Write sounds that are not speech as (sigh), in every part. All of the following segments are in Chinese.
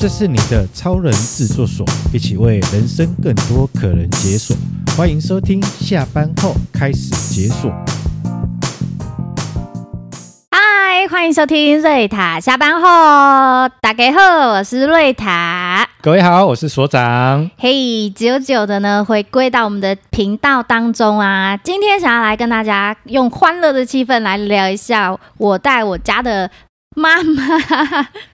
这是你的超人制作所，一起为人生更多可能解锁。欢迎收听，下班后开始解锁。嗨，欢迎收听瑞塔下班后，大家好，我是瑞塔。各位好，我是所长。嘿，久久的呢，回归到我们的频道当中啊，今天想要来跟大家用欢乐的气氛来聊一下我带我家的。妈妈，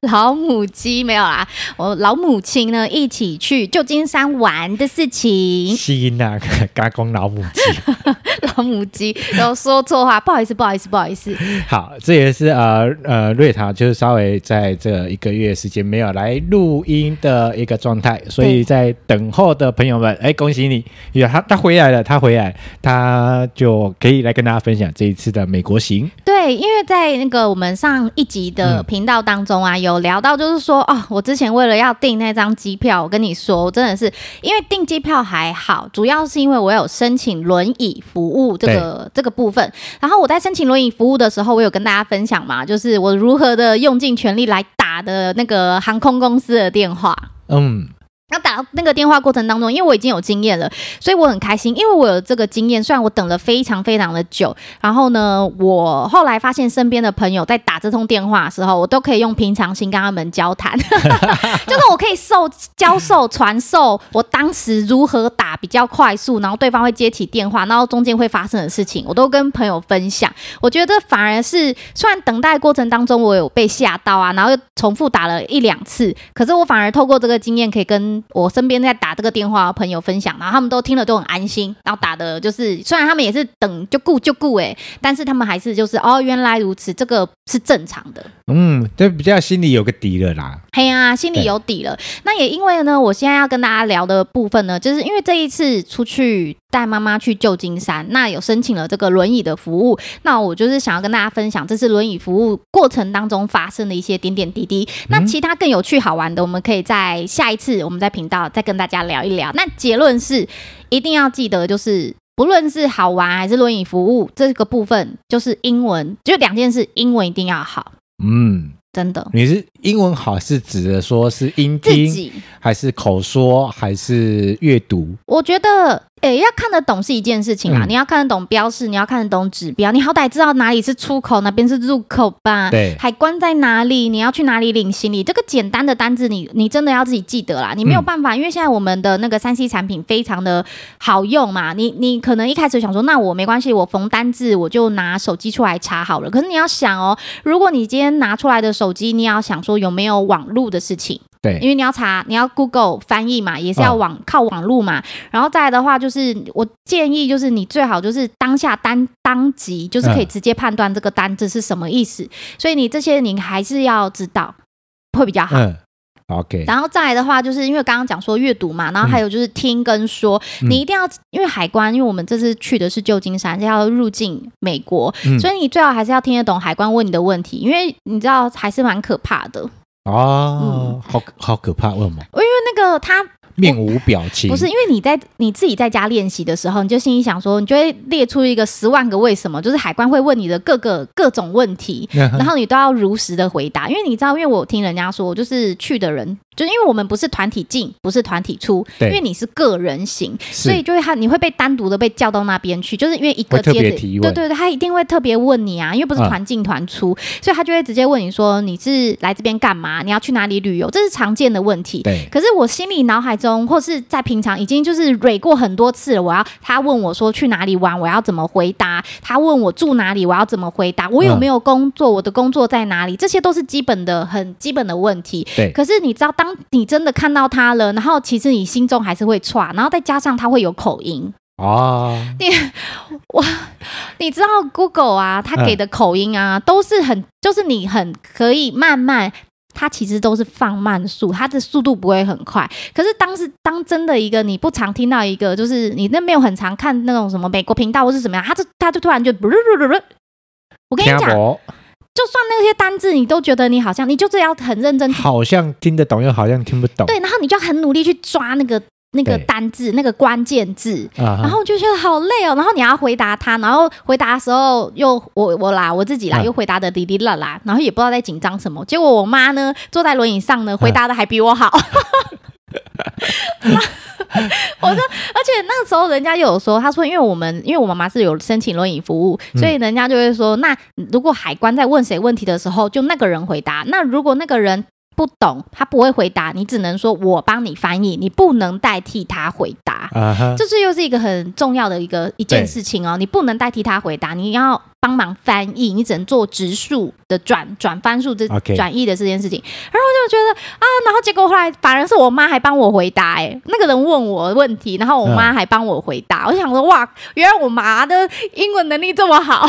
(laughs) 老母鸡没有啦，我老母亲呢一起去旧金山玩的事情。是那个加工老母鸡，(laughs) 老母鸡然后说错话，不好意思，不好意思，不好意思。好，这也是呃呃瑞塔就是稍微在这一个月时间没有来录音的一个状态，所以在等候的朋友们，哎，恭喜你，有他他回来了，他回来，他就可以来跟大家分享这一次的美国行。对，因为在那个我们上一集。的频道当中啊，有聊到，就是说哦，我之前为了要订那张机票，我跟你说，我真的是因为订机票还好，主要是因为我有申请轮椅服务这个这个部分。然后我在申请轮椅服务的时候，我有跟大家分享嘛，就是我如何的用尽全力来打的那个航空公司的电话。嗯。要打那个电话过程当中，因为我已经有经验了，所以我很开心，因为我有这个经验。虽然我等了非常非常的久，然后呢，我后来发现身边的朋友在打这通电话的时候，我都可以用平常心跟他们交谈，(laughs) 就是我可以授教授传授我当时如何打比较快速，然后对方会接起电话，然后中间会发生的事情，我都跟朋友分享。我觉得反而是虽然等待过程当中我有被吓到啊，然后又重复打了一两次，可是我反而透过这个经验可以跟我身边在打这个电话的朋友分享，然后他们都听了都很安心，然后打的就是虽然他们也是等就顾就顾哎，但是他们还是就是哦原来如此，这个是正常的。嗯，就比较心里有个底了啦。嘿呀、啊，心里有底了。那也因为呢，我现在要跟大家聊的部分呢，就是因为这一次出去带妈妈去旧金山，那有申请了这个轮椅的服务，那我就是想要跟大家分享这是轮椅服务过程当中发生的一些点点滴滴。那其他更有趣好玩的，我们可以在下一次我们在频道再跟大家聊一聊。那结论是，一定要记得，就是不论是好玩还是轮椅服务这个部分，就是英文，就两件事，英文一定要好。嗯。真的，你是英文好是指的说是音听，还是口说，还是阅读？我觉得。诶，要看得懂是一件事情啊，嗯、你要看得懂标示，你要看得懂指标，你好歹知道哪里是出口，哪边是入口吧？对，海关在哪里？你要去哪里领行李？这个简单的单子你，你你真的要自己记得啦。你没有办法，嗯、因为现在我们的那个三 C 产品非常的好用嘛。你你可能一开始想说，那我没关系，我逢单字我就拿手机出来查好了。可是你要想哦，如果你今天拿出来的手机，你要想说有没有网路的事情。对，因为你要查，你要 Google 翻译嘛，也是要网、哦、靠网络嘛。然后再来的话，就是我建议，就是你最好就是当下单当即，就是可以直接判断这个单字是什么意思。嗯、所以你这些你还是要知道，会比较好。嗯、OK。然后再来的话，就是因为刚刚讲说阅读嘛，然后还有就是听跟说，嗯、你一定要因为海关，因为我们这次去的是旧金山，是要入境美国，嗯、所以你最好还是要听得懂海关问你的问题，因为你知道还是蛮可怕的。啊，嗯、好好可怕，为什么？因为那个他。面无表情，不是因为你在你自己在家练习的时候，你就心里想说，你就会列出一个十万个为什么，就是海关会问你的各个各种问题，然后你都要如实的回答。因为你知道，因为我听人家说，就是去的人，就因为我们不是团体进，不是团体出，对因为你是个人行，所以就会他你会被单独的被叫到那边去，就是因为一个接着对对对，他一定会特别问你啊，因为不是团进团出，嗯、所以他就会直接问你说，你是来这边干嘛？你要去哪里旅游？这是常见的问题。对，可是我心里脑海中。中或是在平常已经就是蕊过很多次了。我要他问我说去哪里玩，我要怎么回答？他问我住哪里，我要怎么回答？我有没有工作？我的工作在哪里？这些都是基本的、很基本的问题。对。可是你知道，当你真的看到他了，然后其实你心中还是会剉，然后再加上他会有口音哦。你我你知道 Google 啊，他给的口音啊，都是很就是你很可以慢慢。它其实都是放慢速，它的速度不会很快。可是当时当真的一个你不常听到一个，就是你那没有很常看那种什么美国频道或是怎么样，它就它就突然就，我跟你讲，就算那些单字你都觉得你好像，你就是要很认真，好像听得懂又好像听不懂。对，然后你就要很努力去抓那个那个单字、那个关键字，啊、然后就觉得好累哦。然后你要回答他，然后回答的时候又我我啦我自己啦，又回答的滴滴啦啦，然后也不知道在紧张什么。结果我妈呢坐在轮椅上呢，回答的还比我好。啊我说，而且那个时候人家又有说，他说，因为我们因为我妈妈是有申请轮椅服务，所以人家就会说，那如果海关在问谁问题的时候，就那个人回答。那如果那个人不懂，他不会回答，你只能说我帮你翻译，你不能代替他回答。Uh huh. 这是又是一个很重要的一个一件事情哦，你不能代替他回答，你要帮忙翻译，你只能做直述的转转翻述这转译的这件事情。然后我就觉得啊，然后结果后来反而是我妈还帮我回答，哎，那个人问我问题，然后我妈还帮我回答，uh. 我想说哇，原来我妈的英文能力这么好。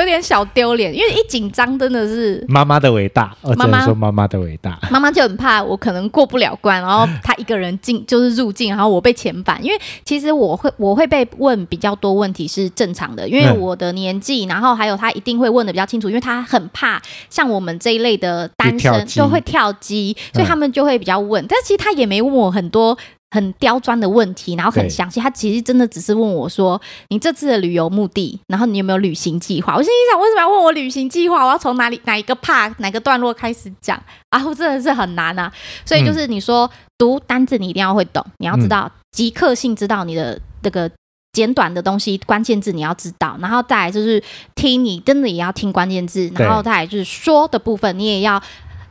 有点小丢脸，因为一紧张真的是妈妈的伟大。我只能说妈妈的伟大。妈妈就很怕我可能过不了关，然后她一个人进就是入境，然后我被遣返。因为其实我会我会被问比较多问题是正常的，因为我的年纪，然后还有他一定会问的比较清楚，因为他很怕像我们这一类的单身就会跳机，所以他们就会比较问。但其实他也没问我很多。很刁钻的问题，然后很详细。他其实真的只是问我说：“你这次的旅游目的，然后你有没有旅行计划？”我心里想：为什么要问我旅行计划？我要从哪里哪一个 part 哪个段落开始讲？啊，我真的是很难啊！所以就是你说、嗯、读单字，你一定要会懂，你要知道即刻性知道你的那个简短的东西，关键字你要知道，然后再来就是听，你真的也要听关键字，然后再来就是说的部分，你也要，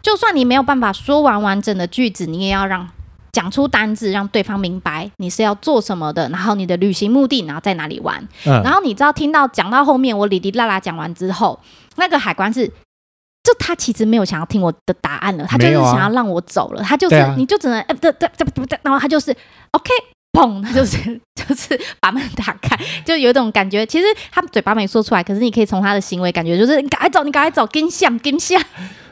就算你没有办法说完完整的句子，你也要让。讲出单字，让对方明白你是要做什么的，然后你的旅行目的，然后在哪里玩。嗯、然后你知道，听到讲到后面，我哩哩啦啦讲完之后，那个海关是，就他其实没有想要听我的答案了，他就是想要让我走了。啊、他就是，啊、你就只能，呃，对对对对对，然后他就是，OK，砰，他就是 (laughs) 就是把门打开，就有一种感觉。其实他嘴巴没说出来，可是你可以从他的行为感觉，就是你赶快走，你赶快走，跟下跟下。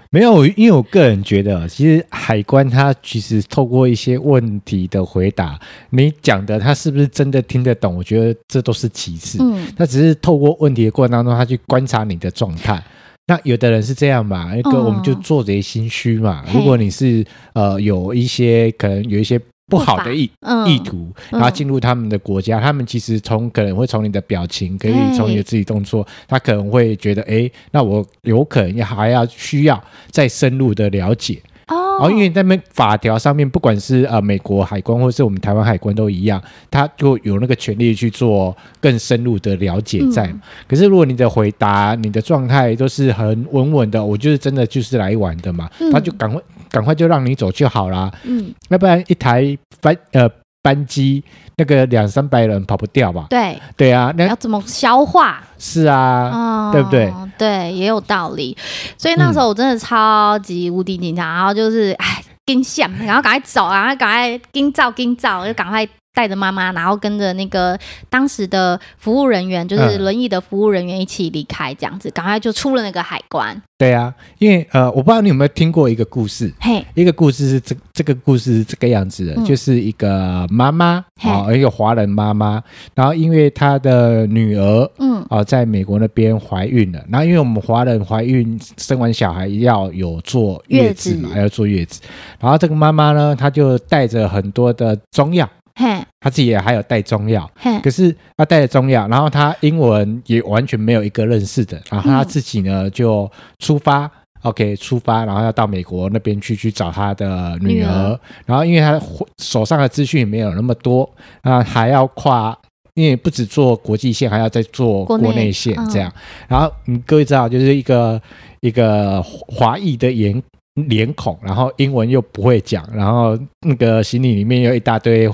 没有，因为我个人觉得，其实海关他其实透过一些问题的回答，你讲的他是不是真的听得懂？我觉得这都是其次。嗯，他只是透过问题的过程当中，他去观察你的状态。那有的人是这样嘛，一个我们就做贼心虚嘛。嗯、如果你是呃有一些可能有一些。不好的意、嗯、意图，然后进入他们的国家，嗯、他们其实从可能会从你的表情，可以从你的肢体动作，他可能会觉得，哎，那我有可能还要需要再深入的了解。哦，因为那边法条上面，不管是呃美国海关或是我们台湾海关都一样，他就有那个权利去做更深入的了解在。嗯、可是如果你的回答、你的状态都是很稳稳的，我就是真的就是来玩的嘛，他、嗯、就赶快赶快就让你走就好啦。嗯，要不然一台班呃班机那个两三百人跑不掉吧？对对啊，那要怎么消化？是啊，哦、对不对？对，也有道理。所以那时候我真的超级无敌紧张，然后就是哎，跟想，然后赶快走，然后赶快惊照惊照，就赶快。带着妈妈，然后跟着那个当时的服务人员，就是轮椅的服务人员一起离开，这样子，赶快就出了那个海关。对啊，因为呃，我不知道你有没有听过一个故事，嘿，一个故事是这这个故事是这个样子的，嗯、就是一个妈妈啊、哦，一个华人妈妈，然后因为她的女儿，嗯，啊、哦，在美国那边怀孕了，然后因为我们华人怀孕生完小孩要有坐月子嘛，子。要坐月子，然后这个妈妈呢，她就带着很多的中药。嘿，他自己也还有带中药，嘿。可是他带了中药，然后他英文也完全没有一个认识的，然后他自己呢就出发、嗯、，OK，出发，然后要到美国那边去去找他的女儿，然后因为他手上的资讯没有那么多，啊，还要跨，因为不止做国际线，还要再做国内线这样，嗯、然后你各位知道，就是一个一个华裔的脸脸孔，然后英文又不会讲，然后那个行李里面有一大堆。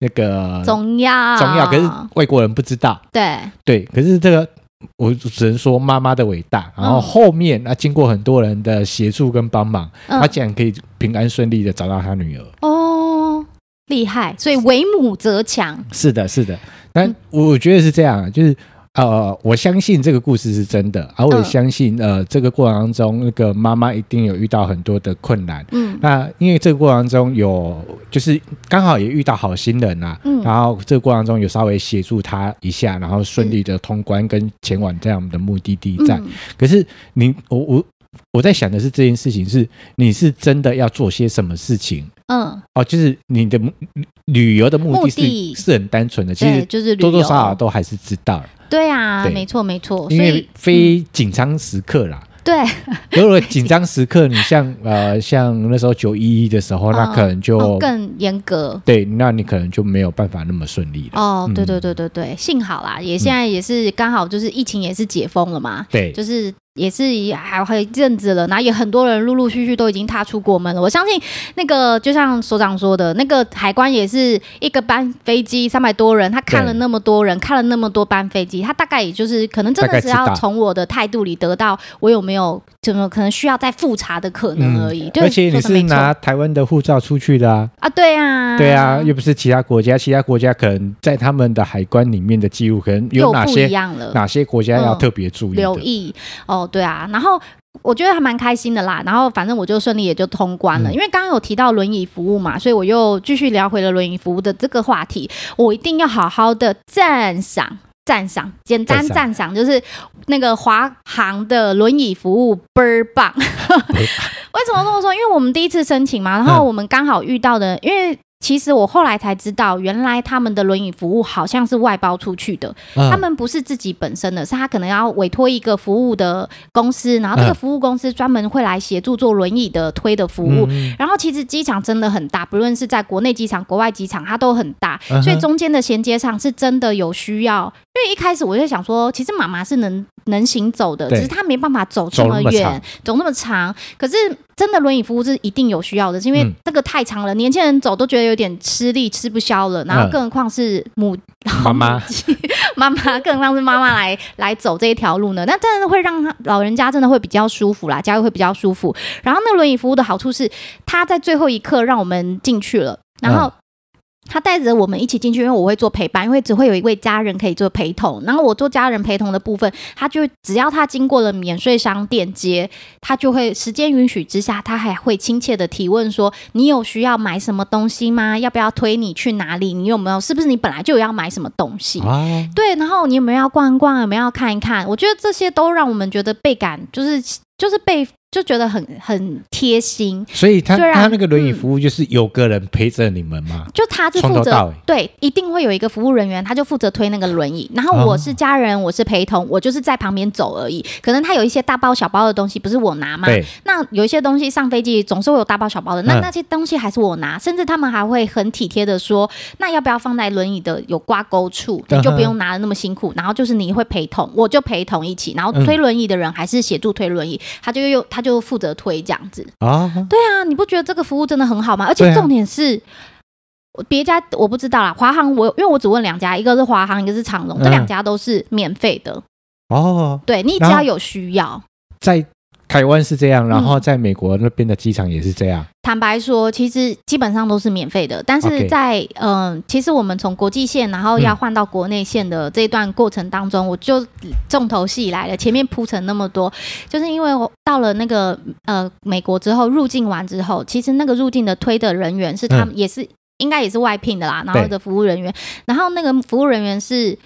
那个中药，中药，可是外国人不知道。对对，可是这个我只能说妈妈的伟大。然后后面啊，经过很多人的协助跟帮忙，他竟然可以平安顺利的找到他女儿。哦，厉害！所以为母则强。是的，是的。但我觉得是这样，就是。呃，我相信这个故事是真的，而我也相信，呃，这个过程当中，那个妈妈一定有遇到很多的困难。嗯，那因为这个过程当中有，就是刚好也遇到好心人啊，嗯，然后这个过程中有稍微协助他一下，然后顺利的通关跟前往这样的目的地站。嗯，可是你，我我我在想的是这件事情是你是真的要做些什么事情？嗯，哦，就是你的旅游的目的是是很单纯的，其实就是多多少少都还是知道。对啊，对没错没错，因为非紧张时刻啦。嗯对，如果紧张时刻，你像呃，(laughs) 像那时候九一一的时候，那可能就、哦、更严格。对，那你可能就没有办法那么顺利了。哦，对对对对对，幸好啦，也现在也是刚好就是疫情也是解封了嘛。对，就是。也是还还有一阵子了，然后也很多人陆陆续续都已经踏出国门了。我相信那个就像所长说的，那个海关也是一个班飞机三百多人，他看了那么多人，看了那么多班飞机，他大概也就是可能真的是要从我的态度里得到我有没有怎么可能需要再复查的可能而已。嗯、对而且你是拿台湾的护照出去的啊？啊，对啊，对啊，又不是其他国家，其他国家可能在他们的海关里面的记录可能有哪些不一样了，哪些国家要特别注意、嗯、留意？哦，对啊，然后。我觉得还蛮开心的啦，然后反正我就顺利也就通关了，嗯、因为刚刚有提到轮椅服务嘛，所以我又继续聊回了轮椅服务的这个话题。我一定要好好的赞赏赞赏，简单赞赏就是那个华航的轮椅服务倍儿棒。(laughs) 为什么这么说？因为我们第一次申请嘛，然后我们刚好遇到的，嗯、因为。其实我后来才知道，原来他们的轮椅服务好像是外包出去的，嗯、他们不是自己本身的，是他可能要委托一个服务的公司，然后这个服务公司专门会来协助做轮椅的推的服务。嗯、然后其实机场真的很大，不论是在国内机场、国外机场，它都很大，所以中间的衔接上是真的有需要。因为一开始我就想说，其实妈妈是能能行走的，只是他没办法走这么远，走那么长。可是真的轮椅服务是一定有需要的，是因为这个太长了，嗯、年轻人走都觉得有点吃力，吃不消了。然后更何况是母妈妈，(laughs) 妈妈更何况是妈妈来 (laughs) 来走这一条路呢？那真的会让老人家真的会比较舒服啦，家里会比较舒服。然后那轮椅服务的好处是，他在最后一刻让我们进去了，然后。他带着我们一起进去，因为我会做陪伴，因为只会有一位家人可以做陪同。然后我做家人陪同的部分，他就只要他经过了免税商店街，他就会时间允许之下，他还会亲切的提问说：“你有需要买什么东西吗？要不要推你去哪里？你有没有？是不是你本来就有要买什么东西？啊、对，然后你有没有要逛一逛？有没有要看一看？我觉得这些都让我们觉得倍感，就是就是被。就觉得很很贴心，所以他他那个轮椅服务就是有个人陪着你们吗？就他是负责对，一定会有一个服务人员，他就负责推那个轮椅，然后我是家人，我是陪同，我就是在旁边走而已。可能他有一些大包小包的东西，不是我拿吗？那有一些东西上飞机总是会有大包小包的，那那些东西还是我拿，甚至他们还会很体贴的说，那要不要放在轮椅的有挂钩处，你就不用拿的那么辛苦。然后就是你会陪同，我就陪同一起，然后推轮椅的人还是协助推轮椅，他就又他就负责推这样子啊，对啊，你不觉得这个服务真的很好吗？而且重点是，别家我不知道啦，华航我因为我只问两家，一个是华航，一个是长荣，这两家都是免费的哦。对，你只要有需要，在。台湾是这样，然后在美国那边的机场也是这样。嗯、坦白说，其实基本上都是免费的，但是在.嗯，其实我们从国际线然后要换到国内线的这一段过程当中，嗯、我就重头戏来了。前面铺陈那么多，就是因为我到了那个呃美国之后入境完之后，其实那个入境的推的人员是他们也是、嗯、应该也是外聘的啦，然后的服务人员，然后那个服务人员是。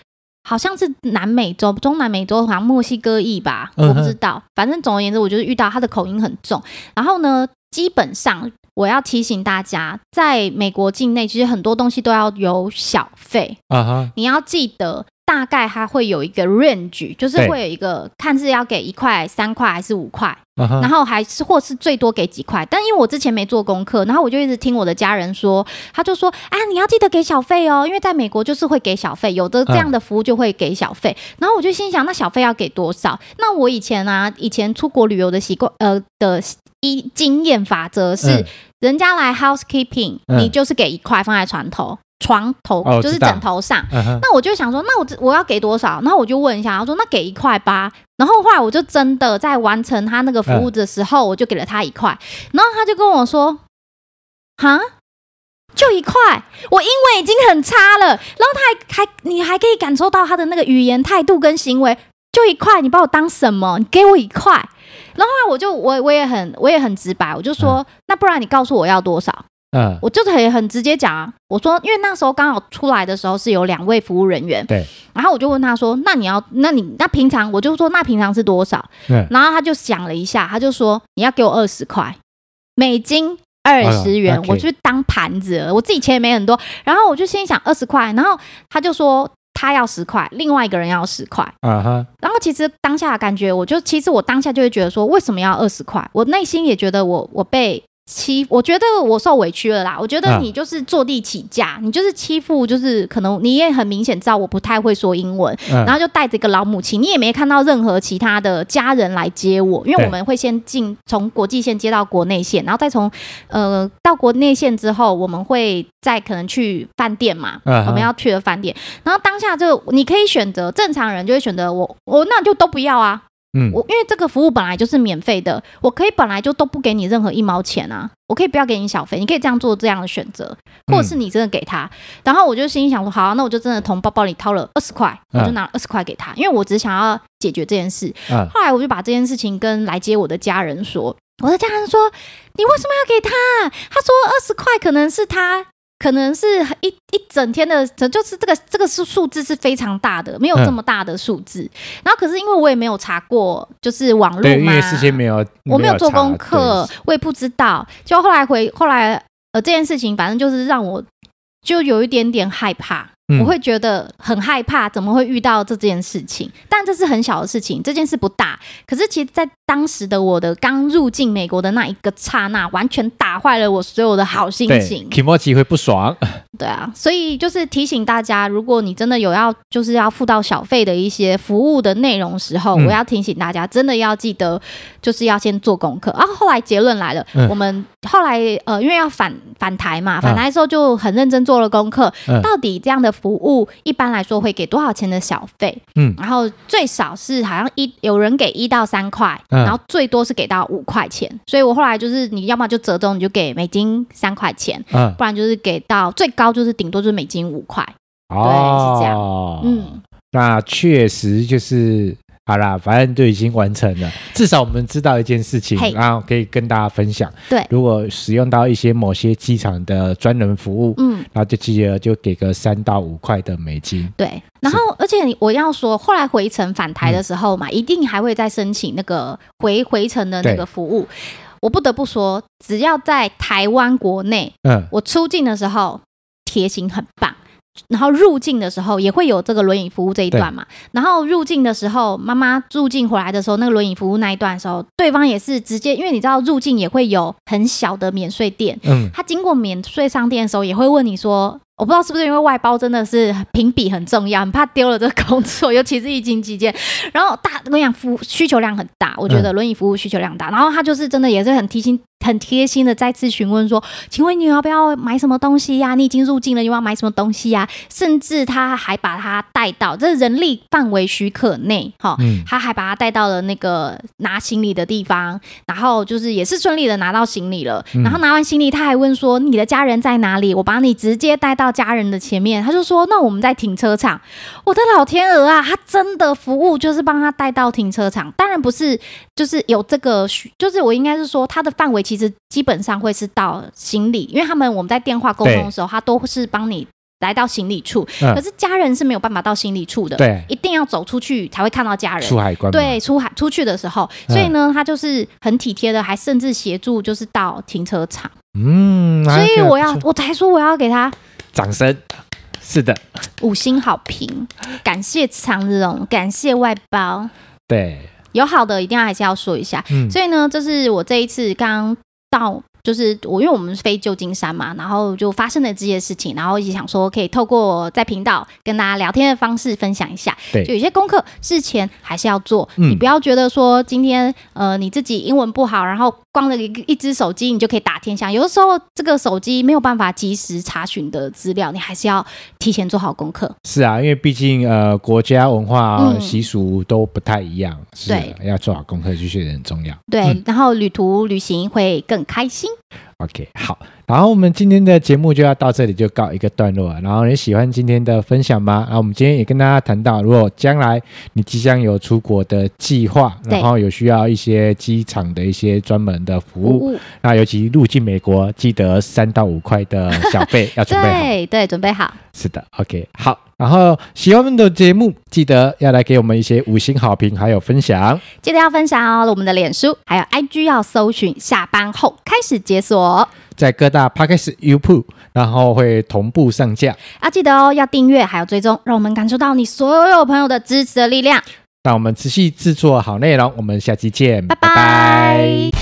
好像是南美洲、中南美洲，好像墨西哥裔吧，我不知道。嗯、反正总而言之，我就是遇到他的口音很重。然后呢，基本上我要提醒大家，在美国境内，其实很多东西都要有小费。啊哈，你要记得。大概它会有一个 range，就是会有一个看是要给一块、三块还是五块，然后还是或是最多给几块。但因为我之前没做功课，然后我就一直听我的家人说，他就说啊，你要记得给小费哦，因为在美国就是会给小费，有的这样的服务就会给小费。然后我就心想，那小费要给多少？那我以前啊，以前出国旅游的习惯，呃的一经验法则是，人家来 housekeeping，你就是给一块放在床头。床头就是枕头上，那我就想说，那我我要给多少？然后我就问一下，他说那给一块八。然后后来我就真的在完成他那个服务的时候，我就给了他一块。然后他就跟我说：“哈，就一块？我英文已经很差了。”然后他还还你还可以感受到他的那个语言态度跟行为，就一块，你把我当什么？你给我一块。然后后来我就我我也很我也很直白，我就说：“那不然你告诉我要多少？”嗯，我就可以很直接讲啊，我说，因为那时候刚好出来的时候是有两位服务人员，对，然后我就问他说，那你要，那你那平常我就说那平常是多少？嗯，然后他就想了一下，他就说你要给我二十块美金。二十元，我去当盘子了，我自己钱也没很多，然后我就心里想二十块，然后他就说他要十块，另外一个人要十块，啊哈，然后其实当下的感觉，我就其实我当下就会觉得说，为什么要二十块？我内心也觉得我我被。欺，我觉得我受委屈了啦。我觉得你就是坐地起价，嗯、你就是欺负，就是可能你也很明显知道我不太会说英文，嗯、然后就带着一个老母亲，你也没看到任何其他的家人来接我，因为我们会先进从国际线接到国内线，然后再从呃到国内线之后，我们会再可能去饭店嘛，嗯、我们要去的饭店，然后当下就你可以选择，正常人就会选择我我那就都不要啊。嗯，我因为这个服务本来就是免费的，我可以本来就都不给你任何一毛钱啊，我可以不要给你小费，你可以这样做这样的选择，或者是你真的给他，嗯、然后我就心里想说，好、啊，那我就真的从包包里掏了二十块，我就拿了二十块给他，因为我只想要解决这件事。嗯、后来我就把这件事情跟来接我的家人说，我的家人说，你为什么要给他？他说二十块可能是他。可能是一一整天的，就是这个这个数数字是非常大的，没有这么大的数字。嗯、然后可是因为我也没有查过，就是网络嘛，因为事先没有，我没有做功课，我也不知道。就后来回后来呃这件事情，反正就是让我就有一点点害怕。我会觉得很害怕，怎么会遇到这件事情？但这是很小的事情，这件事不大。可是其实，在当时的我的刚入境美国的那一个刹那，完全打坏了我所有的好心情。提莫奇会不爽。(laughs) 对啊，所以就是提醒大家，如果你真的有要就是要付到小费的一些服务的内容时候，嗯、我要提醒大家，真的要记得，就是要先做功课。啊，后来结论来了，嗯、我们后来呃，因为要返返台嘛，返台的时候就很认真做了功课，嗯、到底这样的服务一般来说会给多少钱的小费？嗯，然后最少是好像一有人给一到三块，嗯、然后最多是给到五块钱。所以我后来就是你要么就折中，你就给美金三块钱，嗯，不然就是给到最高就是顶多就是美金五块。哦，对，是这样。嗯，那确实就是。好啦，反正就已经完成了。至少我们知道一件事情，然后可以跟大家分享。对，如果使用到一些某些机场的专人服务，嗯，然后就记得就给个三到五块的美金。对，然后而且我要说，后来回程返台的时候嘛，嗯、一定还会再申请那个回回程的那个服务。我不得不说，只要在台湾国内，嗯，我出境的时候贴心很棒。然后入境的时候也会有这个轮椅服务这一段嘛，然后入境的时候，妈妈入境回来的时候，那个轮椅服务那一段的时候，对方也是直接，因为你知道入境也会有很小的免税店，嗯，他经过免税商店的时候也会问你说。我不知道是不是因为外包真的是评比很重要，很怕丢了这个工作，尤其是疫情期间。然后大，我跟你讲，服务需求量很大，我觉得轮椅服务需求量大。嗯、然后他就是真的也是很贴心、很贴心的再次询问说：“请问你要不要买什么东西呀、啊？你已经入境了，你要买什么东西呀、啊？”甚至他还把他带到这人力范围许可内，哈，嗯、他还把他带到了那个拿行李的地方，然后就是也是顺利的拿到行李了。嗯、然后拿完行李，他还问说：“你的家人在哪里？我把你直接带到。”家人的前面，他就说：“那我们在停车场。”我的老天鹅啊，他真的服务就是帮他带到停车场。当然不是，就是有这个，就是我应该是说，他的范围其实基本上会是到行李，因为他们我们在电话沟通的时候，他都是帮你来到行李处。嗯、可是家人是没有办法到行李处的，对，一定要走出去才会看到家人。出海关，对，出海出去的时候，所以呢，他就是很体贴的，还甚至协助就是到停车场。嗯，所以我要，我才说我要给他。掌声，是的，五星好评，感谢长荣，感谢外包，对，有好的一定要还是要说一下，嗯，所以呢，这是我这一次刚到。就是我，因为我们是飞旧金山嘛，然后就发生了这些事情，然后也想说可以透过在频道跟大家聊天的方式分享一下。对，就有些功课事前还是要做，嗯、你不要觉得说今天呃你自己英文不好，然后光了一一只手机你就可以打天下。有的时候这个手机没有办法及时查询的资料，你还是要提前做好功课。是啊，因为毕竟呃国家文化习俗都不太一样，嗯、是、要做好功课，就确实很重要。对，嗯、然后旅途旅行会更开心。OK，好，然后我们今天的节目就要到这里就告一个段落了。然后你喜欢今天的分享吗？然后，我们今天也跟大家谈到，如果将来你即将有出国的计划，然后有需要一些机场的一些专门的服务，那尤其入境美国，记得三到五块的小费 (laughs) 要准备好。对对，准备好。是的，OK，好。然后喜欢我们的节目，记得要来给我们一些五星好评，还有分享。记得要分享哦，我们的脸书还有 IG 要搜寻，下班后开始解锁，在各大 Podcast、YouTube，然后会同步上架。要记得哦，要订阅还有追踪，让我们感受到你所有朋友的支持的力量。让我们持续制作好内容，我们下期见，拜拜。拜拜。